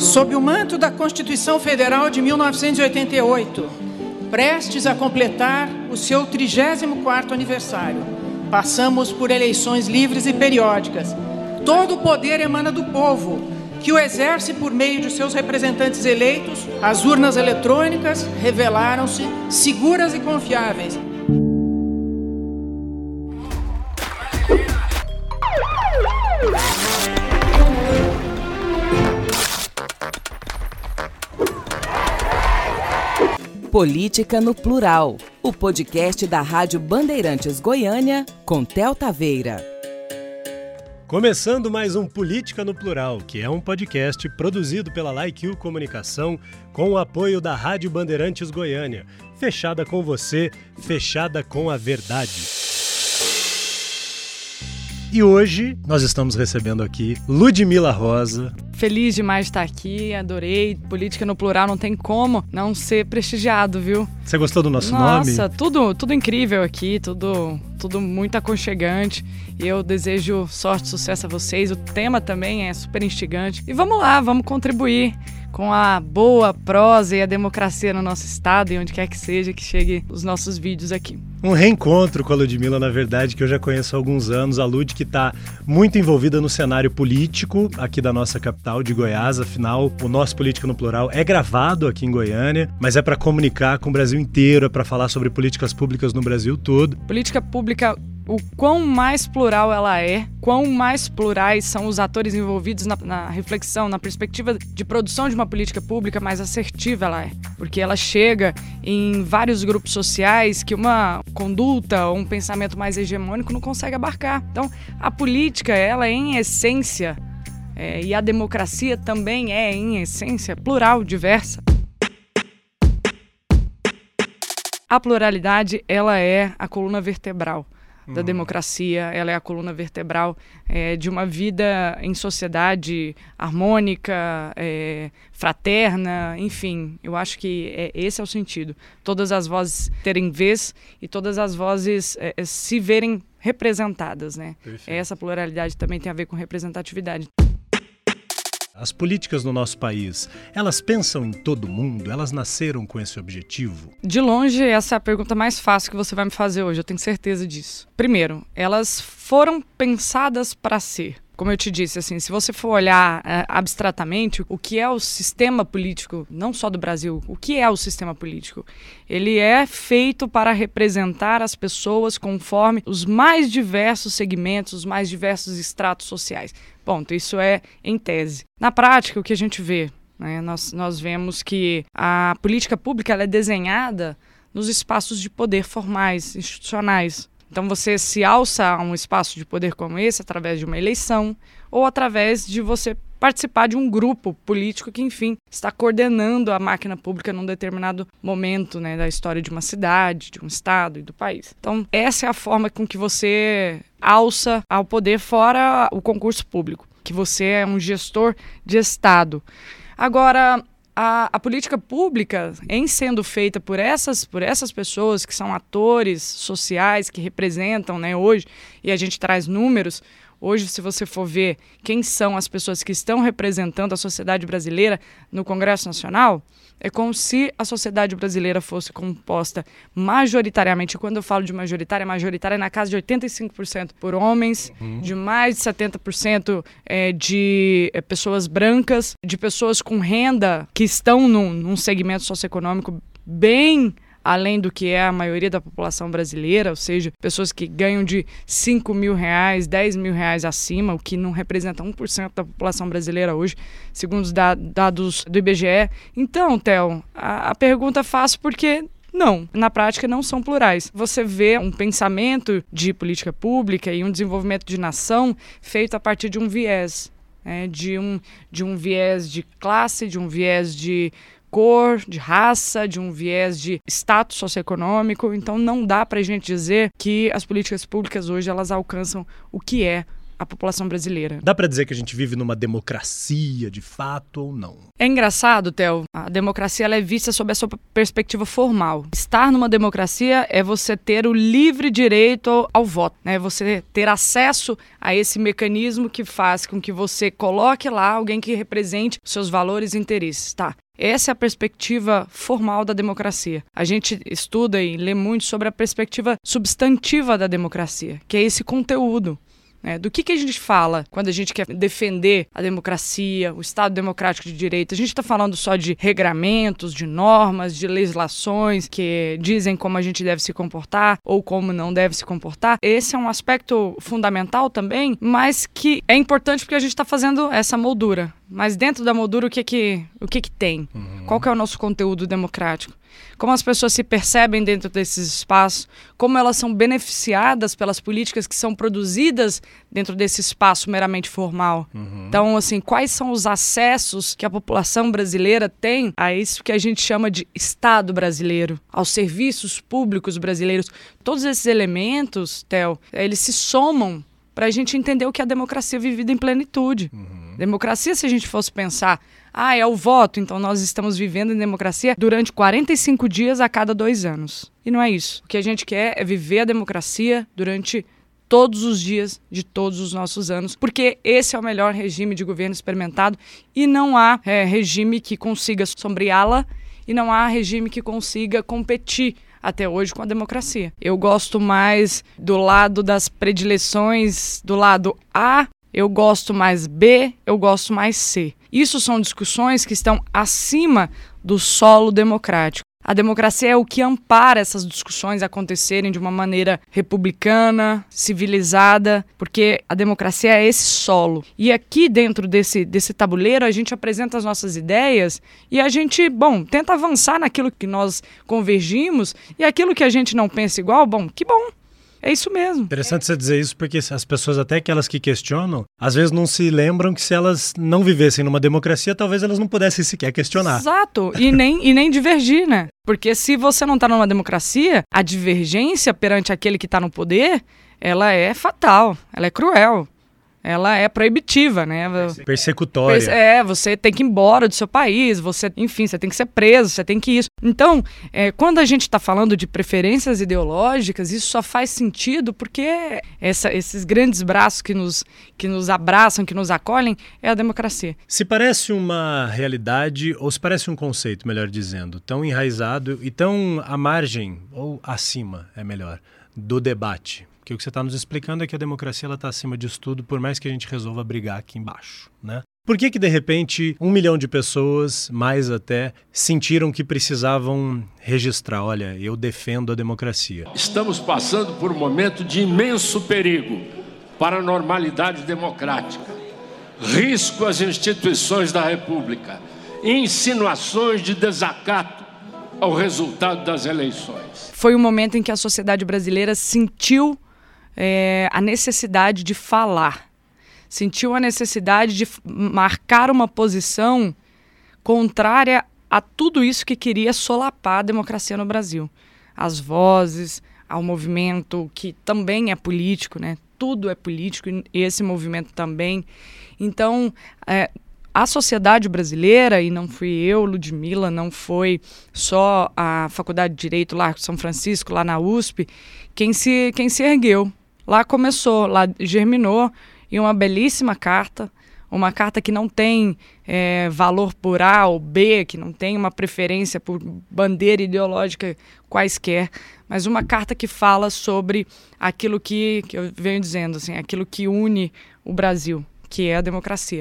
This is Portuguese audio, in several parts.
Sob o manto da Constituição Federal de 1988, prestes a completar o seu 34º aniversário, passamos por eleições livres e periódicas. Todo o poder emana do povo, que o exerce por meio de seus representantes eleitos. As urnas eletrônicas revelaram-se seguras e confiáveis. Política no Plural, o podcast da Rádio Bandeirantes Goiânia, com Tel Taveira. Começando mais um Política no Plural, que é um podcast produzido pela Like Comunicação com o apoio da Rádio Bandeirantes Goiânia. Fechada com você, fechada com a verdade. E hoje nós estamos recebendo aqui Ludmila Rosa. Feliz demais de estar aqui, adorei. Política no plural não tem como não ser prestigiado, viu? Você gostou do nosso Nossa, nome? Nossa, tudo, tudo incrível aqui, tudo, tudo muito aconchegante. E eu desejo sorte e sucesso a vocês. O tema também é super instigante. E vamos lá, vamos contribuir com a boa prosa e a democracia no nosso estado e onde quer que seja que chegue os nossos vídeos aqui. Um reencontro com a Ludmilla, na verdade, que eu já conheço há alguns anos. A Lud que está muito envolvida no cenário político aqui da nossa capital de Goiás. Afinal, o nosso Política no Plural é gravado aqui em Goiânia, mas é para comunicar com o Brasil inteiro, é para falar sobre políticas públicas no Brasil todo. Política pública o quão mais plural ela é, quão mais plurais são os atores envolvidos na, na, reflexão, na perspectiva de produção de uma política pública, mais assertiva ela é. Porque ela chega em vários grupos sociais que uma conduta ou um pensamento mais hegemônico não consegue abarcar. Então, a política, ela é em essência, é, e a democracia também é, em essência, plural, diversa. A pluralidade, ela é a coluna vertebral da uhum. democracia, ela é a coluna vertebral é, de uma vida em sociedade harmônica, é, fraterna, enfim. Eu acho que é, esse é o sentido. Todas as vozes terem vez e todas as vozes é, é, se verem representadas, né? Essa pluralidade também tem a ver com representatividade. As políticas no nosso país, elas pensam em todo mundo? Elas nasceram com esse objetivo? De longe, essa é a pergunta mais fácil que você vai me fazer hoje, eu tenho certeza disso. Primeiro, elas foram pensadas para ser. Como eu te disse, assim, se você for olhar é, abstratamente o que é o sistema político, não só do Brasil, o que é o sistema político? Ele é feito para representar as pessoas conforme os mais diversos segmentos, os mais diversos estratos sociais. Ponto. Isso é em tese. Na prática, o que a gente vê, né, nós, nós vemos que a política pública é desenhada nos espaços de poder formais, institucionais. Então você se alça a um espaço de poder como esse através de uma eleição ou através de você participar de um grupo político que, enfim, está coordenando a máquina pública num determinado momento né, da história de uma cidade, de um estado e do país. Então, essa é a forma com que você alça ao poder fora o concurso público, que você é um gestor de Estado. Agora, a, a, política pública, em sendo feita por essas, por essas pessoas que são atores sociais, que representam né, hoje, e a gente traz números, Hoje, se você for ver quem são as pessoas que estão representando a sociedade brasileira no Congresso Nacional, é como se a sociedade brasileira fosse composta majoritariamente, quando eu falo de majoritária, majoritária é na casa de 85% por homens, uhum. de mais de 70% é, de é, pessoas brancas, de pessoas com renda que estão num, num segmento socioeconômico bem além do que é a maioria da população brasileira, ou seja, pessoas que ganham de 5 mil reais, 10 mil reais acima, o que não representa 1% da população brasileira hoje, segundo os dados do IBGE. Então, Theo, a, pergunta é fácil porque não, na prática não são plurais. Você vê um pensamento de política pública e um desenvolvimento de nação feito a partir de um viés. É, de, um, de um viés de classe, de um viés de cor, de raça, de um viés de status socioeconômico. Então não dá para a gente dizer que as políticas públicas hoje elas alcançam o que é a população brasileira. Dá para dizer que a gente vive numa democracia de fato ou não? É engraçado, Theo. A democracia é vista sob a sua perspectiva formal. Estar numa democracia é você ter o livre direito ao voto, né? Você ter acesso a esse mecanismo que faz com que você coloque lá alguém que represente seus valores e interesses, tá? Essa é a perspectiva formal da democracia. A gente estuda e lê muito sobre a perspectiva substantiva da democracia, que é esse conteúdo. Né? Do que, que a gente fala quando a gente quer defender a democracia, o Estado democrático de direito? A gente está falando só de regramentos, de normas, de legislações que dizem como a gente deve se comportar ou como não deve se comportar. Esse é um aspecto fundamental também, mas que é importante porque a gente está fazendo essa moldura. Mas dentro da moldura, o que que, o que, que tem? Uhum. Qual que é o nosso conteúdo democrático? Como as pessoas se percebem dentro desses espaços? Como elas são beneficiadas pelas políticas que são produzidas dentro desse espaço meramente formal? Uhum. Então, assim, quais são os acessos que a população brasileira tem a isso que a gente chama de Estado brasileiro, aos serviços públicos brasileiros? Todos esses elementos, Theo, eles se somam para a gente entender o que é a democracia vivida em plenitude. Uhum. Democracia, se a gente fosse pensar, ah, é o voto, então nós estamos vivendo em democracia durante 45 dias a cada dois anos. E não é isso. O que a gente quer é viver a democracia durante todos os dias de todos os nossos anos, porque esse é o melhor regime de governo experimentado e não há é, regime que consiga sombreá-la e não há regime que consiga competir até hoje com a democracia. Eu gosto mais do lado das predileções, do lado A, eu gosto mais B, eu gosto mais C. Isso são discussões que estão acima do solo democrático. A democracia é o que ampara essas discussões acontecerem de uma maneira republicana, civilizada, porque a democracia é esse solo. E aqui dentro desse, desse tabuleiro a gente apresenta as nossas ideias e a gente, bom, tenta avançar naquilo que nós convergimos e aquilo que a gente não pensa igual, bom, que bom, é isso mesmo. Interessante você dizer isso, porque as pessoas, até aquelas que questionam, às vezes não se lembram que se elas não vivessem numa democracia, talvez elas não pudessem sequer questionar. Exato. E nem, e nem divergir, né? Porque se você não está numa democracia, a divergência perante aquele que está no poder, ela é fatal, ela é cruel ela é proibitiva, né? Persecutória. É, você tem que ir embora do seu país, você, enfim, você tem que ser preso, você tem que isso. Então, é, quando a gente está falando de preferências ideológicas, isso só faz sentido porque essa, esses grandes braços que nos, que nos abraçam, que nos acolhem, é a democracia. Se parece uma realidade, ou se parece um conceito, melhor dizendo, tão enraizado e tão à margem, ou acima, é melhor, do debate que o que você está nos explicando é que a democracia está acima disso tudo, por mais que a gente resolva brigar aqui embaixo, né? Por que que de repente um milhão de pessoas, mais até, sentiram que precisavam registrar? Olha, eu defendo a democracia. Estamos passando por um momento de imenso perigo para a normalidade democrática, risco às instituições da República, insinuações de desacato ao resultado das eleições. Foi um momento em que a sociedade brasileira sentiu é, a necessidade de falar, sentiu a necessidade de marcar uma posição contrária a tudo isso que queria solapar a democracia no Brasil. As vozes, ao movimento que também é político, né? Tudo é político e esse movimento também. Então, é, a sociedade brasileira, e não fui eu, Ludmilla, não foi só a Faculdade de Direito lá São Francisco, lá na USP, quem se, quem se ergueu Lá começou, lá germinou em uma belíssima carta, uma carta que não tem é, valor por A ou B, que não tem uma preferência por bandeira ideológica quaisquer, mas uma carta que fala sobre aquilo que, que eu venho dizendo, assim, aquilo que une o Brasil, que é a democracia.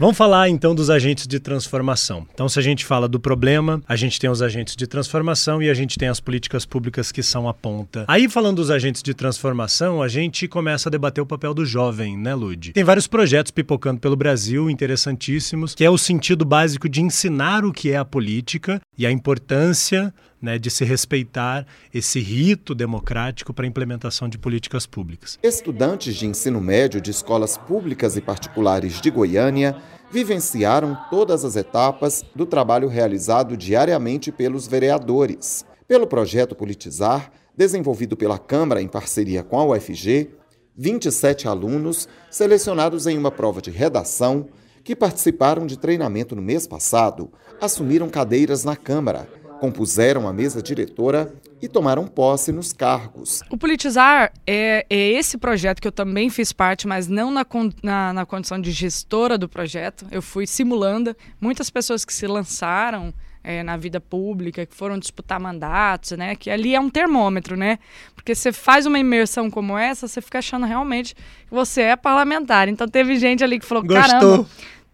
Vamos falar então dos agentes de transformação. Então, se a gente fala do problema, a gente tem os agentes de transformação e a gente tem as políticas públicas que são a ponta. Aí, falando dos agentes de transformação, a gente começa a debater o papel do jovem, né, Lud? Tem vários projetos pipocando pelo Brasil, interessantíssimos, que é o sentido básico de ensinar o que é a política e a importância né, de se respeitar esse rito democrático para a implementação de políticas públicas. Estudantes de ensino médio de escolas públicas e particulares de Goiânia vivenciaram todas as etapas do trabalho realizado diariamente pelos vereadores. Pelo projeto Politizar, desenvolvido pela Câmara em parceria com a UFG, 27 alunos, selecionados em uma prova de redação, que participaram de treinamento no mês passado, assumiram cadeiras na Câmara, compuseram a mesa diretora e tomaram posse nos cargos. O Politizar é, é esse projeto que eu também fiz parte, mas não na, na, na condição de gestora do projeto. Eu fui simulando. Muitas pessoas que se lançaram é, na vida pública, que foram disputar mandatos, né? Que ali é um termômetro, né? Porque você faz uma imersão como essa, você fica achando realmente que você é parlamentar. Então teve gente ali que falou, Gostou. caramba.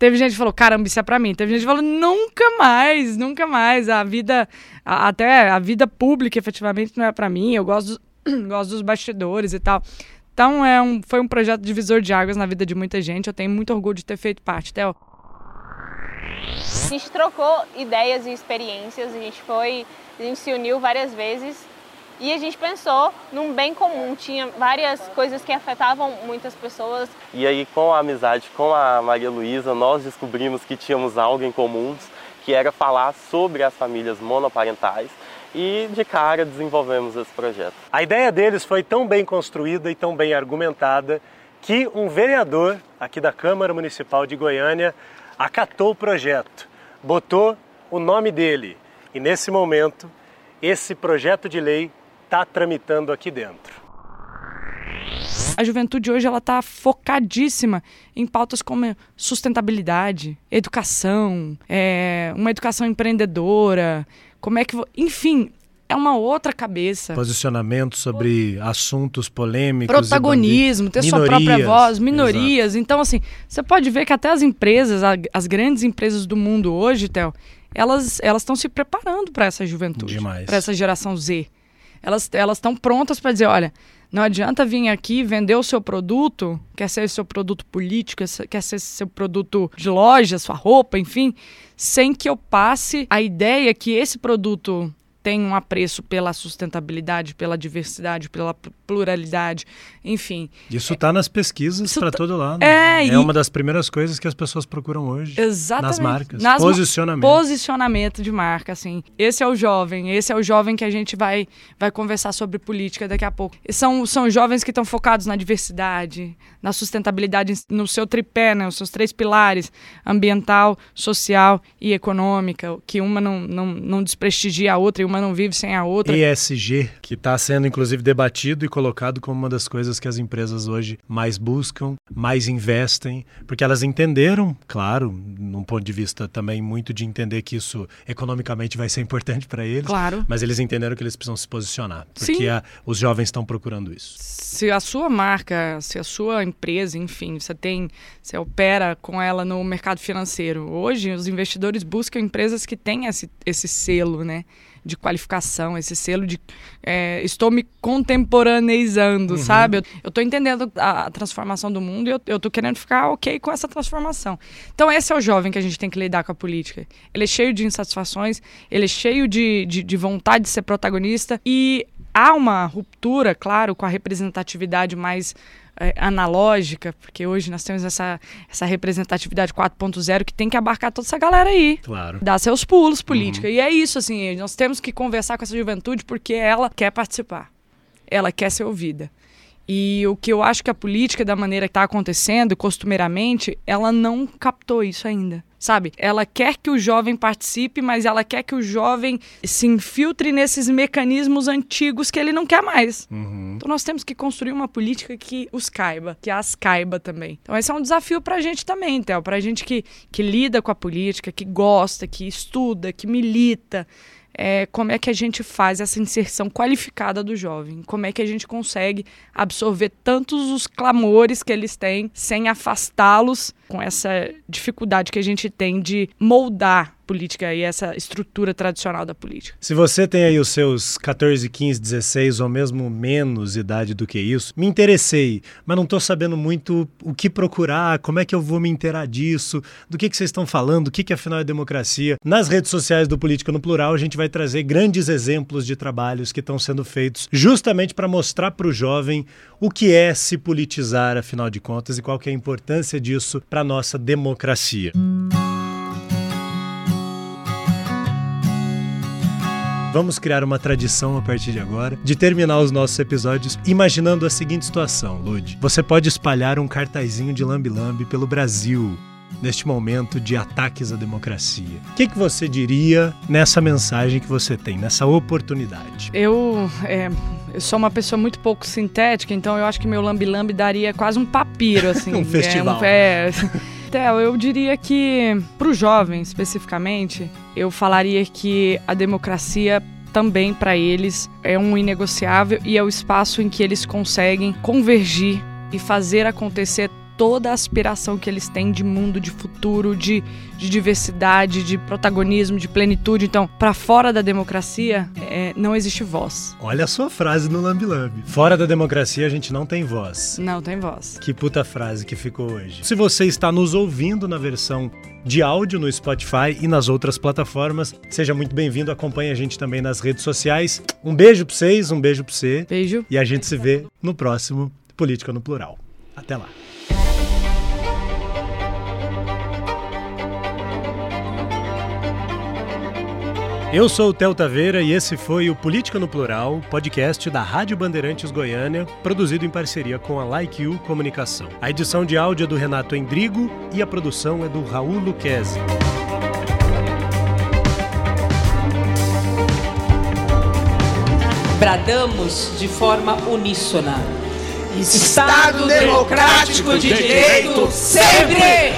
Teve gente que falou, caramba, isso é pra mim. Teve gente que falou, nunca mais, nunca mais. A vida, a, até a vida pública, efetivamente, não é pra mim. Eu gosto, gosto dos bastidores e tal. Então, é um, foi um projeto divisor de águas na vida de muita gente. Eu tenho muito orgulho de ter feito parte, Theo. A gente trocou ideias e experiências, a gente foi, a gente se uniu várias vezes e a gente pensou num bem comum. Tinha várias coisas que afetavam muitas pessoas. E aí, com a amizade com a Maria Luísa, nós descobrimos que tínhamos algo em comum, que era falar sobre as famílias monoparentais. E de cara desenvolvemos esse projeto. A ideia deles foi tão bem construída e tão bem argumentada que um vereador aqui da Câmara Municipal de Goiânia acatou o projeto, botou o nome dele e nesse momento esse projeto de lei está tramitando aqui dentro. A juventude hoje ela está focadíssima em pautas como sustentabilidade, educação, é, uma educação empreendedora, como é que, enfim, é uma outra cabeça. Posicionamento sobre assuntos polêmicos. Protagonismo, ter minorias, sua própria voz, minorias. Exato. Então, assim, você pode ver que até as empresas, as grandes empresas do mundo hoje, Theo, elas estão se preparando para essa juventude. Para essa geração Z. Elas estão prontas para dizer, olha, não adianta vir aqui vender o seu produto, quer ser seu produto político, quer ser seu produto de loja, sua roupa, enfim, sem que eu passe a ideia que esse produto tem um apreço pela sustentabilidade, pela diversidade, pela pluralidade, enfim. Isso está nas pesquisas para tá... todo lado. É, é e... uma das primeiras coisas que as pessoas procuram hoje. Exatamente. Nas marcas. Nas posicionamento. Posicionamento de marca, assim. Esse é o jovem, esse é o jovem que a gente vai, vai conversar sobre política daqui a pouco. São, são jovens que estão focados na diversidade, na sustentabilidade, no seu tripé, né, os seus três pilares, ambiental, social e econômica, que uma não, não, não desprestigia a outra e uma uma não vive sem a outra. ESG, que está sendo inclusive debatido e colocado como uma das coisas que as empresas hoje mais buscam, mais investem, porque elas entenderam, claro, num ponto de vista também muito de entender que isso economicamente vai ser importante para eles, claro. mas eles entenderam que eles precisam se posicionar, porque a, os jovens estão procurando isso. Se a sua marca, se a sua empresa, enfim, você tem, você opera com ela no mercado financeiro. Hoje, os investidores buscam empresas que têm esse, esse selo, né? De qualificação, esse selo de é, estou me contemporaneizando, uhum. sabe? Eu estou entendendo a, a, transformação do mundo e eu, estou querendo ficar ok com essa transformação. Então esse é o jovem que a gente tem que lidar com a política. Ele é cheio de insatisfações, ele é cheio de, de, de vontade de ser protagonista e há uma ruptura, claro, com a representatividade mais é, analógica, porque hoje nós temos essa, essa representatividade 4.0 que tem que abarcar toda essa galera aí. Claro. Dar seus pulos política. Uhum. E é isso, assim, nós temos que conversar com essa juventude porque ela quer participar. Ela quer ser ouvida. E o que eu acho que a política, da maneira que está acontecendo, costumeiramente, ela não captou isso ainda sabe? Ela quer que o jovem participe, mas ela quer que o jovem se infiltre nesses mecanismos antigos que ele não quer mais. Uhum. Então nós temos que construir uma política que os caiba, que as caiba também. Então esse é um desafio pra gente também, Théo, pra gente que, que lida com a política, que gosta, que estuda, que milita é, como é que a gente faz essa inserção qualificada do jovem, como é que a gente consegue absorver tantos os clamores que eles têm sem afastá-los com essa dificuldade que a gente tem de moldar política e essa estrutura tradicional da política. Se você tem aí os seus 14, 15, 16 ou mesmo menos idade do que isso, me interessei, mas não estou sabendo muito o que procurar, como é que eu vou me inteirar disso, do que, que vocês estão falando, o que, que afinal é democracia. Nas redes sociais do Política no Plural, a gente vai trazer grandes exemplos de trabalhos que estão sendo feitos justamente para mostrar para o jovem o que é se politizar, afinal de contas, e qual que é a importância disso para a nossa democracia. Vamos criar uma tradição a partir de agora de terminar os nossos episódios imaginando a seguinte situação, Lud. Você pode espalhar um cartazinho de lambi-lambi pelo Brasil neste momento de ataques à democracia. O que, que você diria nessa mensagem que você tem, nessa oportunidade? Eu, é, eu sou uma pessoa muito pouco sintética, então eu acho que meu lambi-lambi daria quase um papiro, assim. um festival. É, um, Theo, eu diria que, para o jovem especificamente, eu falaria que a democracia também para eles é um inegociável e é o espaço em que eles conseguem convergir e fazer acontecer toda a aspiração que eles têm de mundo, de futuro, de, de diversidade, de protagonismo, de plenitude. Então, para fora da democracia, é, não existe voz. Olha a sua frase no Lambi Lambi. Fora da democracia, a gente não tem voz. Não tem voz. Que puta frase que ficou hoje. Se você está nos ouvindo na versão de áudio no Spotify e nas outras plataformas, seja muito bem-vindo. Acompanhe a gente também nas redes sociais. Um beijo para vocês, um beijo para você. Beijo. E a gente se vê no próximo Política no Plural. Até lá. Eu sou o Theo Taveira e esse foi o Política no Plural, podcast da Rádio Bandeirantes Goiânia, produzido em parceria com a Like You Comunicação. A edição de áudio é do Renato Endrigo e a produção é do Raul Luquezzi. Bradamos de forma uníssona. Estado Democrático de Direito sempre!